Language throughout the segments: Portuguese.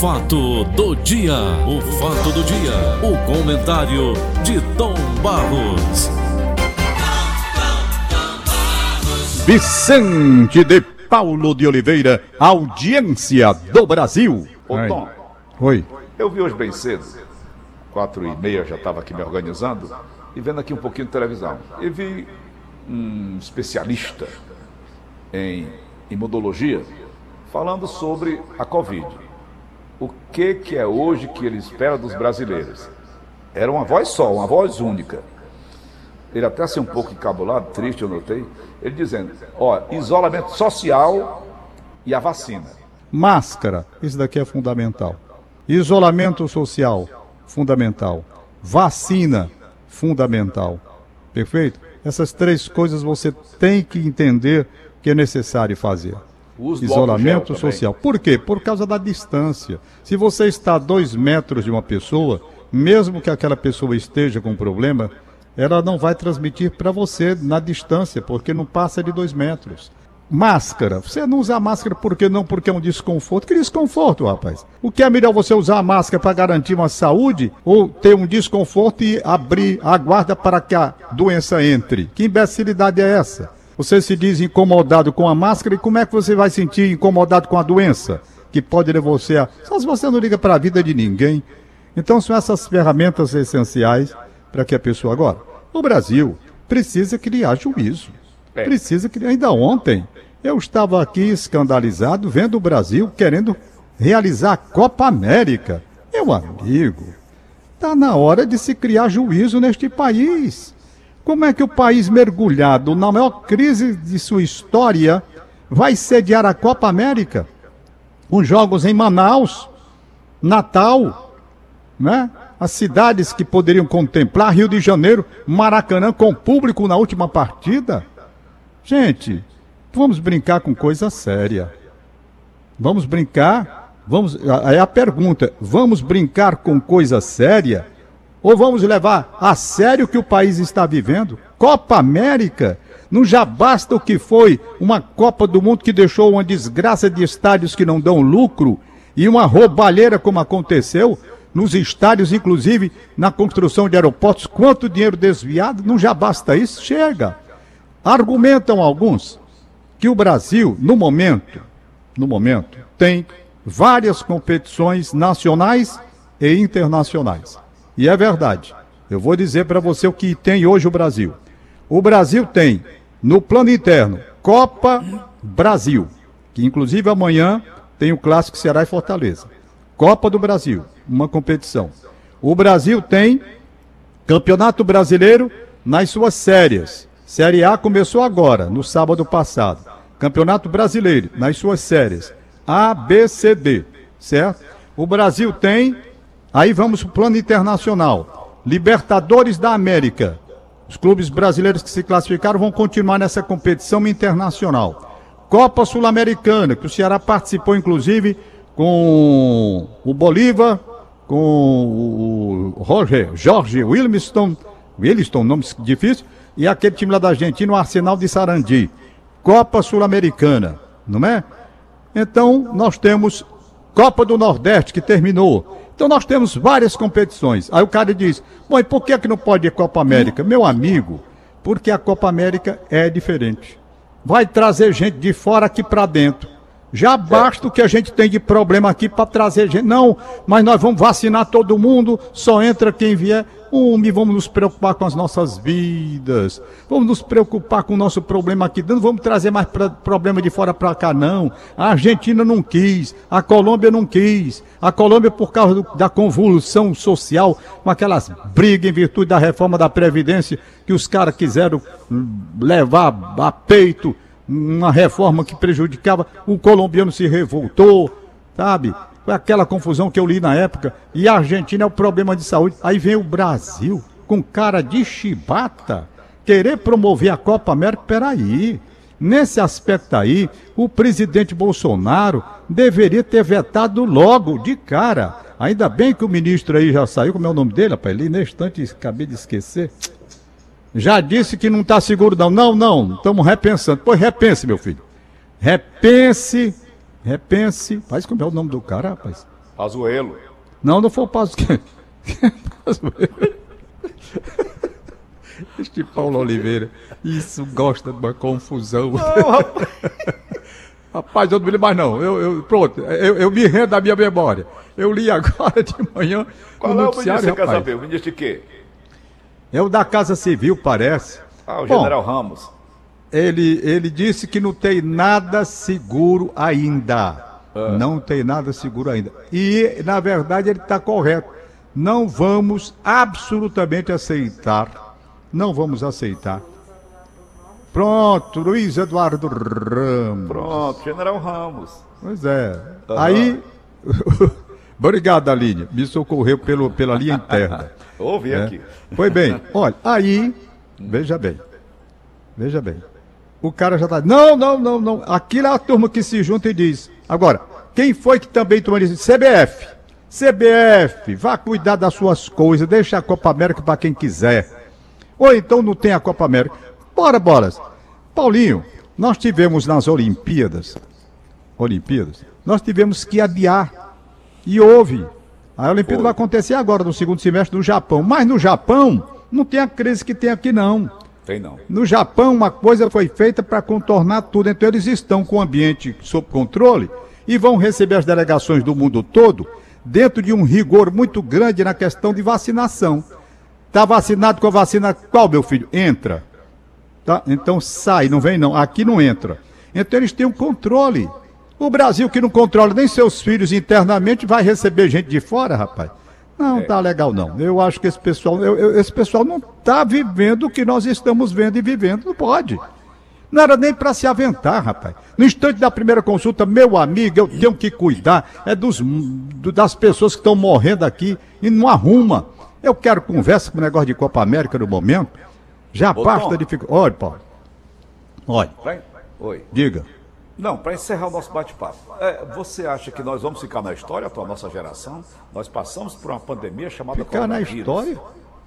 fato do dia, o fato do dia, o comentário de Tom Barros. Vicente de Paulo de Oliveira, audiência do Brasil. Ô Tom, Oi. eu vi hoje bem cedo, quatro e meia já estava aqui me organizando e vendo aqui um pouquinho de televisão. E vi um especialista em imunologia falando sobre a Covid. O que, que é hoje que ele espera dos brasileiros? Era uma voz só, uma voz única. Ele até assim um pouco encabulado, triste, eu notei. Ele dizendo: ó, isolamento social e a vacina. Máscara, isso daqui é fundamental. Isolamento social, fundamental. Vacina, fundamental. Perfeito? Essas três coisas você tem que entender que é necessário fazer. Do Isolamento social. Por quê? Por causa da distância. Se você está a dois metros de uma pessoa, mesmo que aquela pessoa esteja com problema, ela não vai transmitir para você na distância, porque não passa de dois metros. Máscara. Você não usa máscara por que não? Porque é um desconforto. Que desconforto, rapaz? O que é melhor você usar a máscara para garantir uma saúde ou ter um desconforto e abrir a guarda para que a doença entre? Que imbecilidade é essa? Você se diz incomodado com a máscara e como é que você vai sentir incomodado com a doença? Que pode levar você a. Só se você não liga para a vida de ninguém. Então são essas ferramentas essenciais para que a pessoa agora. O Brasil precisa criar juízo. É. Precisa criar. Ainda ontem eu estava aqui escandalizado vendo o Brasil querendo realizar a Copa América. Meu amigo, está na hora de se criar juízo neste país. Como é que o país mergulhado na maior crise de sua história vai sediar a Copa América? Com jogos em Manaus, Natal, né? As cidades que poderiam contemplar Rio de Janeiro, Maracanã com público na última partida. Gente, vamos brincar com coisa séria. Vamos brincar? Vamos, aí a pergunta, vamos brincar com coisa séria ou vamos levar a sério o que o país está vivendo? Copa América? Não já basta o que foi uma Copa do Mundo que deixou uma desgraça de estádios que não dão lucro e uma roubalheira como aconteceu nos estádios, inclusive na construção de aeroportos, quanto dinheiro desviado? Não já basta isso? Chega. Argumentam alguns que o Brasil, no momento, no momento, tem várias competições nacionais e internacionais. E é verdade. Eu vou dizer para você o que tem hoje o Brasil. O Brasil tem, no plano interno, Copa Brasil, que inclusive amanhã tem o clássico Ceará e Fortaleza. Copa do Brasil, uma competição. O Brasil tem Campeonato Brasileiro nas suas séries. Série A começou agora, no sábado passado. Campeonato Brasileiro nas suas séries. A, B, C, D, certo? O Brasil tem, aí vamos para o plano internacional. Libertadores da América. Os clubes brasileiros que se classificaram vão continuar nessa competição internacional. Copa Sul-Americana, que o Ceará participou inclusive com o Bolívar, com o Roger, Jorge Williston, Williston, nome difícil, e aquele time lá da Argentina, o Arsenal de Sarandi. Copa Sul-Americana, não é? Então, nós temos Copa do Nordeste, que terminou. Então, nós temos várias competições. Aí o cara diz, bom, e por que, que não pode ir Copa América? Meu amigo, porque a Copa América é diferente. Vai trazer gente de fora aqui para dentro. Já basta o que a gente tem de problema aqui para trazer gente. Não, mas nós vamos vacinar todo mundo, só entra quem vier. Homem, vamos nos preocupar com as nossas vidas. Vamos nos preocupar com o nosso problema aqui. Não vamos trazer mais pra, problema de fora para cá, não. A Argentina não quis, a Colômbia não quis. A Colômbia, por causa do, da convulsão social, com aquelas brigas em virtude da reforma da Previdência, que os caras quiseram levar a peito uma reforma que prejudicava, o colombiano se revoltou, sabe? Foi aquela confusão que eu li na época. E a Argentina é o problema de saúde. Aí vem o Brasil, com cara de chibata, querer promover a Copa América. Peraí. Nesse aspecto aí, o presidente Bolsonaro deveria ter vetado logo, de cara. Ainda bem que o ministro aí já saiu, como é o nome dele, rapaz? Ali nesse instante acabei de esquecer. Já disse que não está seguro, não. Não, não, estamos repensando. Pois repense, meu filho. Repense, repense. Faz como é o nome do cara, rapaz? Pazuelo. Não, não foi o Pazuelo. Pazuelo. Este Paulo Oliveira, isso gosta de uma confusão. Não, rapaz. Rapaz, eu não me lembro mais não. Eu, eu- pronto, eu, eu me rendo da minha memória. Eu li agora de manhã Qual no é o ministro noticiário, que você quer saber? O ministro de quê? É o da Casa Civil, parece. Ah, o Bom, general Ramos. Ele, ele disse que não tem nada seguro ainda. Não tem nada seguro ainda. E, na verdade, ele está correto. Não vamos absolutamente aceitar. Não vamos aceitar. Pronto, Luiz Eduardo Ramos. Pronto, general Ramos. Pois é. Aí. Obrigado, Aline. Me socorreu pelo, pela linha interna. Ouvi né? aqui. Pois bem, olha, aí, veja bem, veja bem. O cara já tá. Não, não, não, não. Aquilo é a turma que se junta e diz. Agora, quem foi que também tomou isso? CBF. CBF, vá cuidar das suas coisas, deixa a Copa América para quem quiser. Ou então não tem a Copa América. Bora, bolas. Paulinho, nós tivemos nas Olimpíadas, Olimpíadas, nós tivemos que adiar. E houve. A Olimpíada Foi. vai acontecer agora, no segundo semestre do Japão. Mas no Japão, não tem a crise que tem aqui, não. Tem não. No Japão, uma coisa foi feita para contornar tudo. Então, eles estão com o ambiente sob controle e vão receber as delegações do mundo todo dentro de um rigor muito grande na questão de vacinação. Está vacinado com a vacina qual, meu filho? Entra. Tá? Então sai, não vem não. Aqui não entra. Então eles têm um controle. O Brasil que não controla nem seus filhos internamente vai receber gente de fora, rapaz. Não tá legal não. Eu acho que esse pessoal, eu- eu- esse pessoal não tá vivendo o que nós estamos vendo e vivendo. Não pode. Não era nem para se aventar, rapaz. No instante da primeira consulta, meu amigo, eu tenho que cuidar. É dos, do- das pessoas que estão morrendo aqui e não arruma. Eu quero conversa com o negócio de Copa América no momento. Já Ô, basta de ficar. Olha, Paulo. Olha, Pra- Oi. diga. Não, para encerrar o nosso bate-papo, é, você acha que nós vamos ficar na história, a nossa geração? Nós passamos por uma pandemia chamada Ficar na história?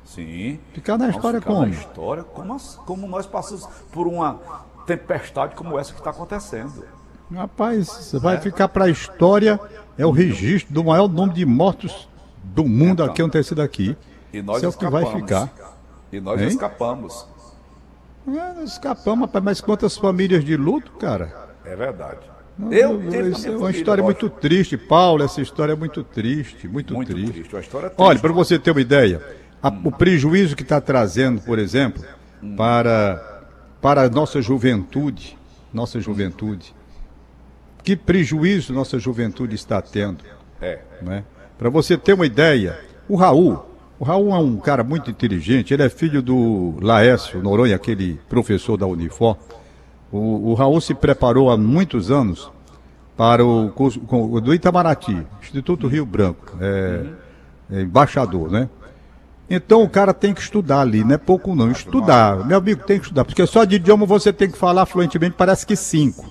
Sim. Ficar na história ficar como? Na história, como, as- como nós passamos por uma tempestade como essa que está acontecendo. Rapaz, você vai ficar para a história. É o registro do maior número de mortos do mundo Então. aqui acontecido aqui. E nós Isso é o que vai ficar. E nós Hein? escapamos. É, nós escapamos, rapaz, mas quantas famílias de luto, cara? É verdade. Não, Eu na isso é uma história muito triste, Paulo. Essa história é muito triste, muito, Muito triste. triste. Uma história triste. Olha, para você ter uma ideia, a- o prejuízo que está trazendo, por exemplo, para, para a nossa juventude, nossa juventude, que prejuízo nossa juventude está tendo, É. né? Para você ter uma ideia, o Raul, o Raul é um cara muito inteligente, ele é filho do Laércio Noronha, aquele professor da Unifor. O, o Raul se preparou há muitos anos para o curso com- do Itamaraty, Instituto Rio Branco, é, é embaixador, né? Então o cara tem que estudar ali, não é pouco não, estudar. Meu amigo tem que estudar, porque só de idioma você tem que falar fluentemente, parece que cinco.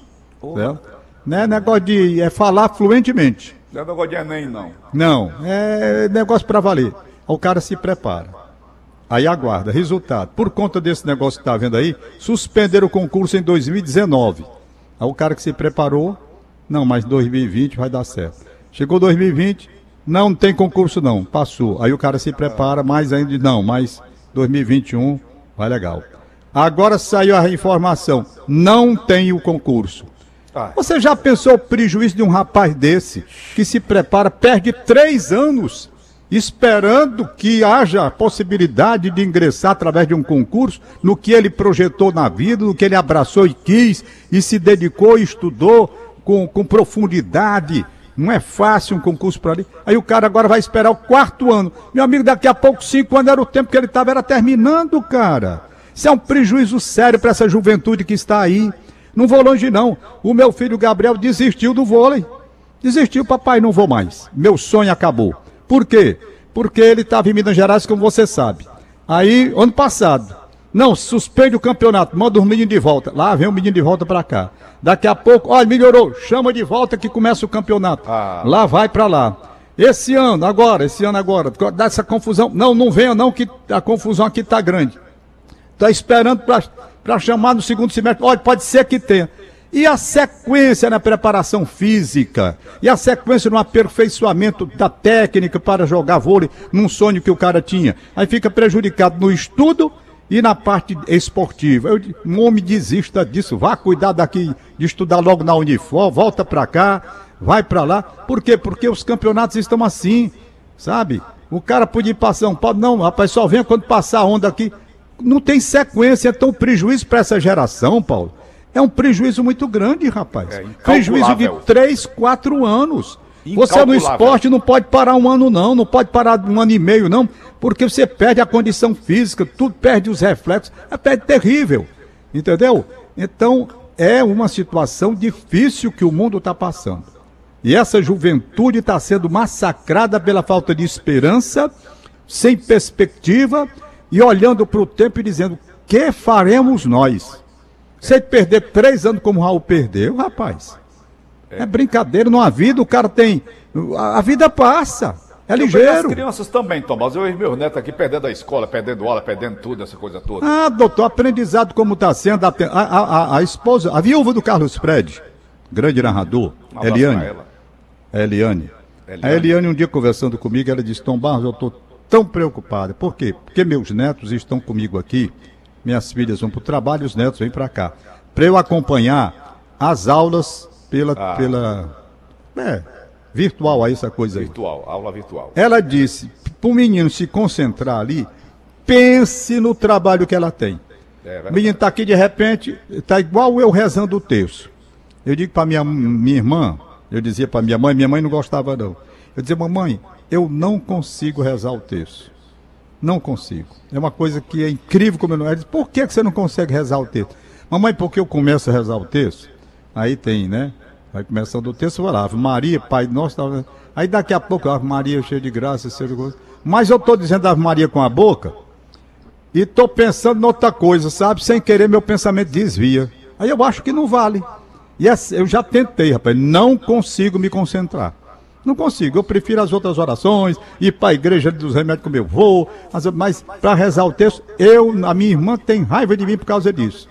Certo? Não é negócio de é falar fluentemente. Não é negócio de Enem, não. Não, é negócio para valer. O cara se prepara. Aí aguarda. Resultado. Por conta desse negócio que tá vendo aí, suspenderam o concurso em 2019. Aí o cara que se preparou, não, mas 2020 vai dar certo. Chegou 2020, não, não tem concurso não, passou. Aí o cara se prepara, mais ainda, não, mas 2021 vai legal. Agora saiu a informação, não tem o concurso. Ah, Você já pensou o prejuízo de um rapaz desse que se prepara, perde três anos esperando que haja possibilidade de ingressar através de um concurso no que ele projetou na vida, no que ele abraçou e quis e se dedicou e estudou com, com profundidade. Não é fácil um concurso para ali. Aí o cara agora vai esperar o quarto ano. Meu amigo, daqui a pouco, cinco anos era o tempo que ele estava, era terminando, cara. Isso é um prejuízo sério para essa juventude que está aí. Não vou longe, não. O meu filho Gabriel desistiu do vôlei. Desistiu, papai, não vou mais. Meu sonho acabou. Por quê? Porque ele estava em Minas Gerais, como você sabe. Aí, ano passado, não, suspende o campeonato, manda os meninos de volta. Lá vem o menino de volta para cá. Daqui a pouco, olha, melhorou, chama de volta que começa o campeonato. Ah. Lá vai para lá. Esse ano, agora, esse ano agora, dá essa confusão. Não, não venha não, que a confusão aqui tá grande. Está esperando para chamar no segundo semestre. Olha, pode ser que tenha. E a sequência na preparação física, e a sequência no aperfeiçoamento da técnica para jogar vôlei num sonho que o cara tinha. Aí fica prejudicado no estudo e na parte esportiva. Eu, um homem desista disso, vá cuidar daqui de estudar logo na Unifor, volta para cá, vai para lá. Por quê? Porque os campeonatos estão assim, sabe? O cara podia ir para São Paulo, não, rapaz, só vem quando passar a onda aqui. Não tem sequência, então prejuízo para essa geração, Paulo é um prejuízo muito grande, rapaz. É prejuízo de 3, 4 anos. Você no esporte não pode parar um ano, não, não pode parar um ano e meio, não, porque você perde a condição física, tudo perde os reflexos, é perde terrível. Entendeu? Então, é uma situação difícil que o mundo está passando. E essa juventude está sendo massacrada pela falta de esperança, sem perspectiva, e olhando para o tempo e dizendo: que faremos nós? Você perder três anos como o Raul perdeu, rapaz. É, brincadeira, numa vida o cara tem. A vida passa. É ligeiro. As crianças também, Tomás. Eu e meus netos aqui perdendo a escola, perdendo aula, perdendo tudo, essa coisa toda. Ah, doutor, aprendizado como está sendo. A, a, a, a, esposa, a viúva do Carlos Fred, grande narrador, um Eliane. Eliane. Eliane. A Eliane, um dia conversando comigo, ela disse: Tom Barros, eu estou tão preocupada. Por quê? Porque meus netos estão comigo aqui minhas filhas vão para o trabalho, os netos vêm para cá. Para eu acompanhar as aulas pela. Ah. pela é, virtual, aí essa coisa aí. Virtual, aula virtual. Ela disse: para o menino se concentrar ali, pense no trabalho que ela tem. É, o menino está aqui de repente, está igual eu rezando o terço. Eu digo para minha, minha irmã, eu dizia para minha mãe, minha mãe não gostava não. Eu dizia, mamãe, eu não consigo rezar o terço. Não consigo. É uma coisa que é incrível como eu não. Diz, por que, você não consegue rezar o texto? Mamãe, porque eu começo a rezar o texto? Aí tem, né? Vai começando o texto, vai lá, Maria, Pai Nosso. Tá... Aí daqui a pouco, Ave Maria, cheia de graça, cheia de. Mas eu estou dizendo Ave Maria com a boca e estou pensando em outra coisa, sabe? Sem querer, meu pensamento desvia. Aí eu acho que não vale. E eu já tentei, rapaz, não consigo me concentrar. Não consigo. Eu prefiro as outras orações, ir para a igreja dos remédios como eu vou, mas para rezar o texto, eu, a minha irmã tem raiva de mim por causa disso.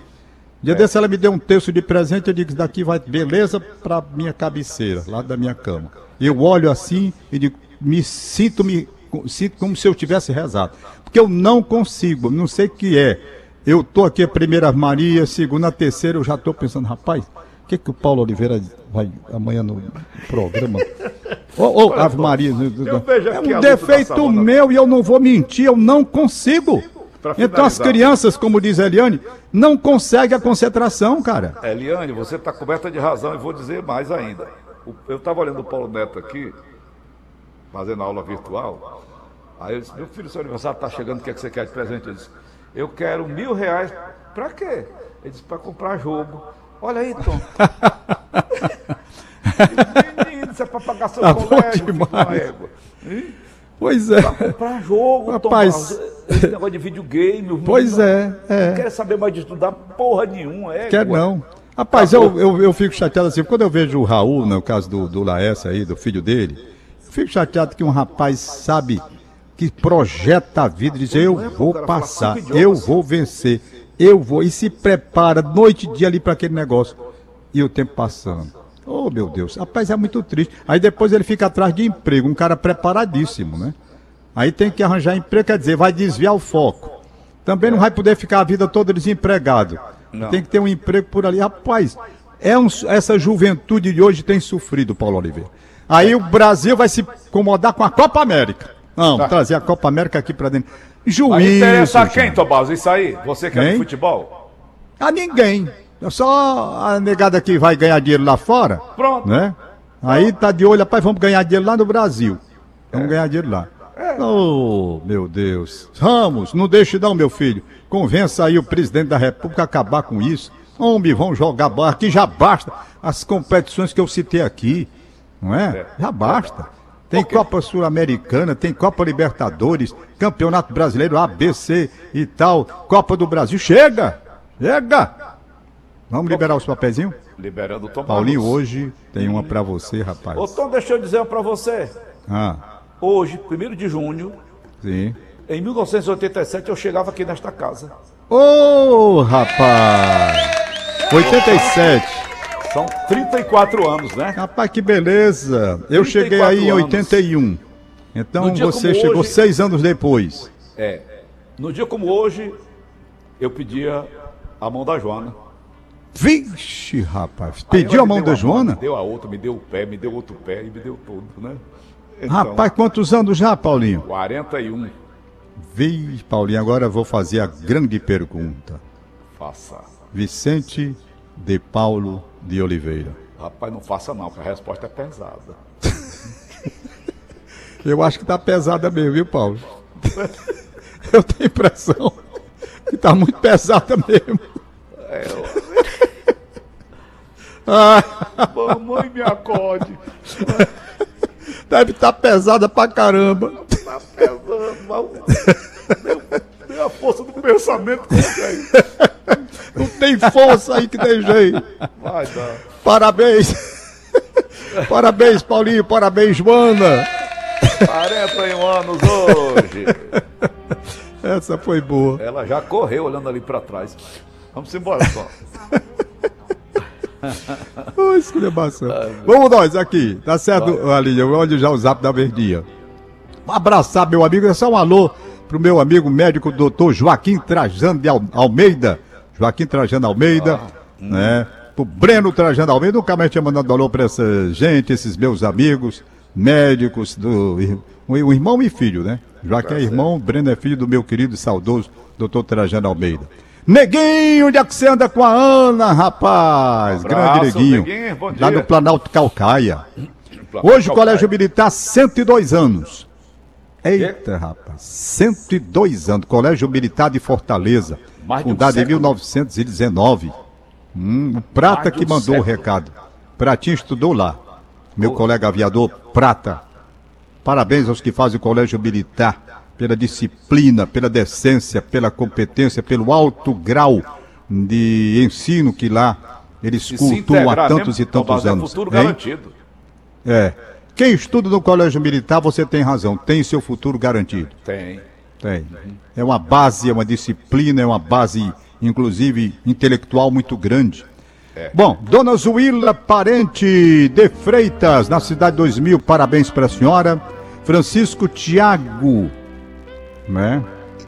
Dia é. desse ela me deu um texto de presente, eu digo, daqui vai beleza para minha cabeceira, lá da minha cama. Eu olho assim e digo, me sinto, me sinto como se eu tivesse rezado. Porque eu não consigo, não sei o que é. Eu estou aqui a primeira Maria, segunda, terceira, eu já estou pensando, rapaz, o que, que o Paulo Oliveira vai amanhã no programa? Ô, oh, oh, Ave Maria. é um defeito meu e eu não vou mentir, eu não consigo. Então as crianças, como diz a Eliane, não conseguem a concentração, cara. Eliane, você está coberta de razão e vou dizer mais ainda. Eu estava olhando o Paulo Neto aqui, fazendo aula virtual. Aí eu disse, meu filho, seu aniversário está chegando, o que, é que você quer de presente? Eu disse, eu quero mil reais. Para quê? Ele disse, para comprar jogo. Olha aí, Tom. Isso é pra pagar seu tá colégio, Pois é. Pra comprar jogo, Rapaz. Tomar, esse negócio de videogame. Pois é, é. Não quer saber mais de estudar porra nenhuma, é. Quer não. Rapaz, eu, eu, eu fico chateado assim, quando eu vejo o Raul, no caso do, do Laércio aí, do filho dele, eu fico chateado que um rapaz sabe que projeta a vida e diz, eu é, vou passar, eu vou vencer, eu vou, e se prepara noite e dia ali para aquele negócio. E o tempo passando. Oh, meu Deus. Rapaz, é muito triste. Aí depois ele fica atrás de emprego, um cara preparadíssimo, né? Aí tem que arranjar emprego, quer dizer, vai desviar o foco. Também não vai poder ficar a vida toda desempregado. Não. Tem que ter um emprego por ali. Rapaz, é um, essa juventude de hoje tem sofrido, Paulo Oliveira. Aí o Brasil vai se incomodar com a Copa América. Não, tá. trazer a Copa América aqui para dentro. Juízo. interessa a quem, Tomás? Isso aí? Você que é do futebol? A ninguém. É só a negada que vai ganhar dinheiro lá fora. Pronto. Né? Aí tá de olho, rapaz, vamos ganhar dinheiro lá no Brasil. Vamos é. ganhar dinheiro lá. É. Oh, meu Deus. Vamos, não deixe não, meu filho. Convença aí o presidente da República a acabar com isso. Homem, vão jogar bola. Aqui já basta as competições que eu citei aqui. Não é? é. Já basta. Tem okay. Copa Sul-Americana, tem Copa Libertadores, Campeonato Brasileiro ABC e tal, Copa do Brasil. Chega! Chega! Vamos liberar os papeizinhos? Liberando o Tom Paulinho, hoje tem uma para você, rapaz. Ô Tom, deixa eu dizer uma para você. Ah. Hoje, 1 de junho. Sim. Em 1987 eu chegava aqui nesta casa. Ô, oh, rapaz! 87. São 34 anos, né? Rapaz, que beleza. Eu cheguei aí em 81. Então você chegou hoje, seis anos depois. É. No dia como hoje, eu pedia a mão da Joana. Vixe, rapaz. Pediu a mão da Joana? Mão, me deu a outra, me deu o pé, me deu outro pé e me deu tudo, né? Então, rapaz, quantos anos já, Paulinho? 41. Vixe, Paulinho, agora eu vou fazer a grande pergunta. Faça. Vicente de Paulo de Oliveira. Rapaz, não faça não, que a resposta é pesada. eu acho que tá pesada mesmo, viu, Paulo? eu tenho impressão que tá muito pesada mesmo. É, eu... Mamãe me acorde. Deve estar tá pesada pra caramba. Tá pesando, mal. Deu a força do pensamento Não tem força aí que tem jeito. Vai dar. Parabéns. Parabéns, Paulinho. Parabéns, Joana. 41 anos hoje. Essa foi boa. Ela já correu olhando ali para trás. Vamos embora só. oh, esculhambação. Vamos nós aqui, tá certo. Alinha? Olha já o zap da verdinha. Um abraçar, meu amigo. É só um alô pro meu amigo médico doutor Joaquim Trajano de Almeida. Joaquim Trajano Almeida, ah, hum. né? Pro Breno Trajano Almeida. Nunca mais tinha mandado alô pra essa gente, esses meus amigos médicos, do, o irmão e filho, né? Joaquim tá é irmão, Breno é filho do meu querido e saudoso doutor Trajano Almeida. Neguinho, onde é que você anda com a Ana, rapaz? Um abraço, Grande Neguinho. Neguinho lá no Planalto Calcaia. Hoje o Colégio Militar, 102 anos. Eita, rapaz, 102 anos. Colégio Militar de Fortaleza. fundado em 1919. Hum, o Prata que mandou século. o recado. Pratinho estudou lá. Meu colega aviador Prata. Parabéns aos que fazem o Colégio Militar pela disciplina, pela decência, pela competência, pelo alto grau de ensino que lá eles cultuam há tantos mesmo, e tantos é anos. futuro garantido. É. Quem estuda no colégio militar, você tem razão, tem seu futuro garantido. Tem. Tem. É uma base, é uma disciplina, é uma base, inclusive, intelectual muito grande. É. Bom, Dona Zuíla Parente de Freitas, na cidade 2000, parabéns para a senhora. Francisco Tiago né?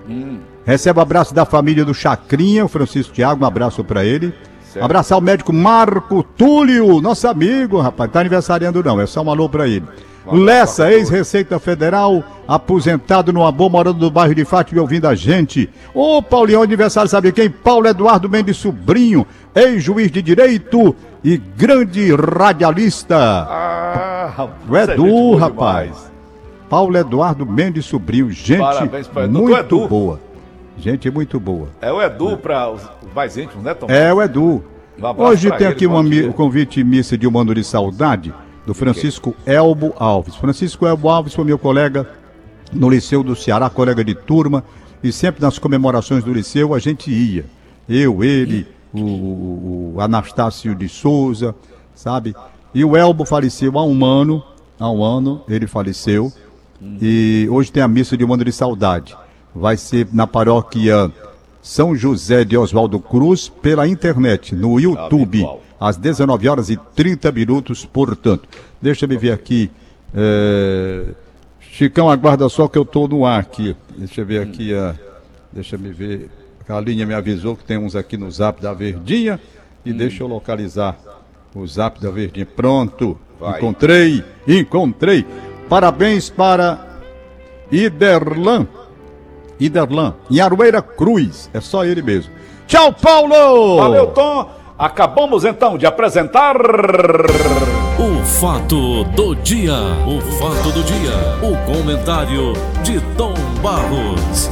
Hum. Recebe o abraço da família do Chacrinha, o Francisco Tiago, um abraço para ele. Certo. Abraçar o médico Marco Túlio, nosso amigo, rapaz, tá aniversariando não, é só um alô pra ele. Lessa, ex-Receita Federal, aposentado no Amor, morando no bairro de Fátima, ouvindo a gente. Ô, Paulinho, aniversário, sabe quem? Paulo Eduardo Mendes Sobrinho, ex-juiz de Direito e grande radialista. Ah, o Edu, é rapaz. Paulo Eduardo Mendes Sobrinho. Gente muito Edu. boa. Gente muito boa. É o Edu para os mais íntimos, né, Tom? É o Edu. Um Hoje tem aqui um o convite missa de um mano de saudade do Francisco Elbo Alves. Francisco Elbo Alves foi meu colega no Liceu do Ceará, colega de turma, e sempre nas comemorações do Liceu a gente ia. Eu, ele, o, o Anastácio de Souza, sabe? E o Elbo faleceu há um ano, há um ano ele faleceu. E hoje tem a missa de um ano de saudade. Vai ser na paróquia São José de Oswaldo Cruz pela internet, no YouTube, às 19 horas e 30 minutos, portanto. Deixa eu ver aqui. É... Chicão, aguarda só que eu estou no ar aqui. Deixa eu ver aqui. A... Deixa eu ver. A linha me avisou que tem uns aqui no zap da Verdinha. E hum. deixa eu localizar o zap da Verdinha. Pronto. Vai. Encontrei, encontrei. Parabéns para Iderlan. Iderlan, em Aroeira Cruz. É só ele mesmo. Tchau, Paulo! Valeu, Tom. Acabamos então de apresentar. O fato do dia. O fato do dia. O comentário de Tom Barros.